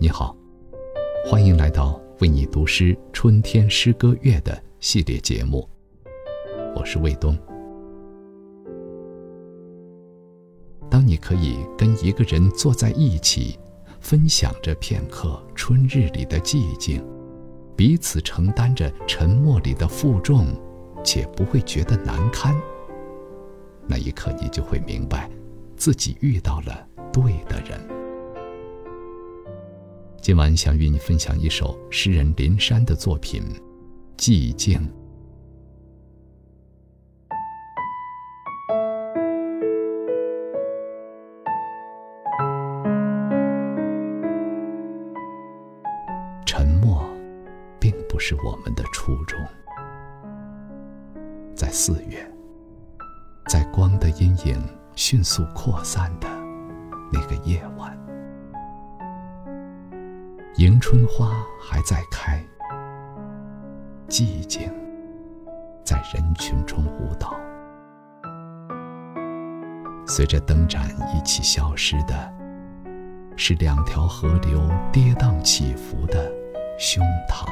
你好，欢迎来到为你读诗春天诗歌月的系列节目，我是卫东。当你可以跟一个人坐在一起，分享着片刻春日里的寂静，彼此承担着沉默里的负重，且不会觉得难堪，那一刻你就会明白，自己遇到了对的人。今晚想与你分享一首诗人林珊的作品《寂静》。沉默，并不是我们的初衷。在四月，在光的阴影迅速扩散的那个夜晚。迎春花还在开，寂静在人群中舞蹈。随着灯盏一起消失的，是两条河流跌宕起伏的胸膛。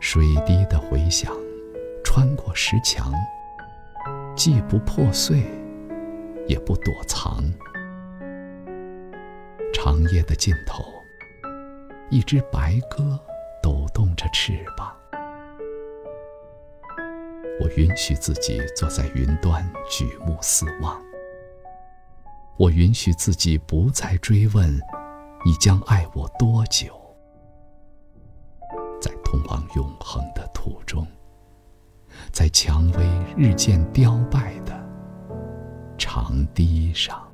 水滴的回响，穿过石墙，既不破碎，也不躲藏。长夜的尽头，一只白鸽抖动着翅膀。我允许自己坐在云端，举目四望。我允许自己不再追问，你将爱我多久。在通往永恒的途中，在蔷薇日渐凋败的长堤上。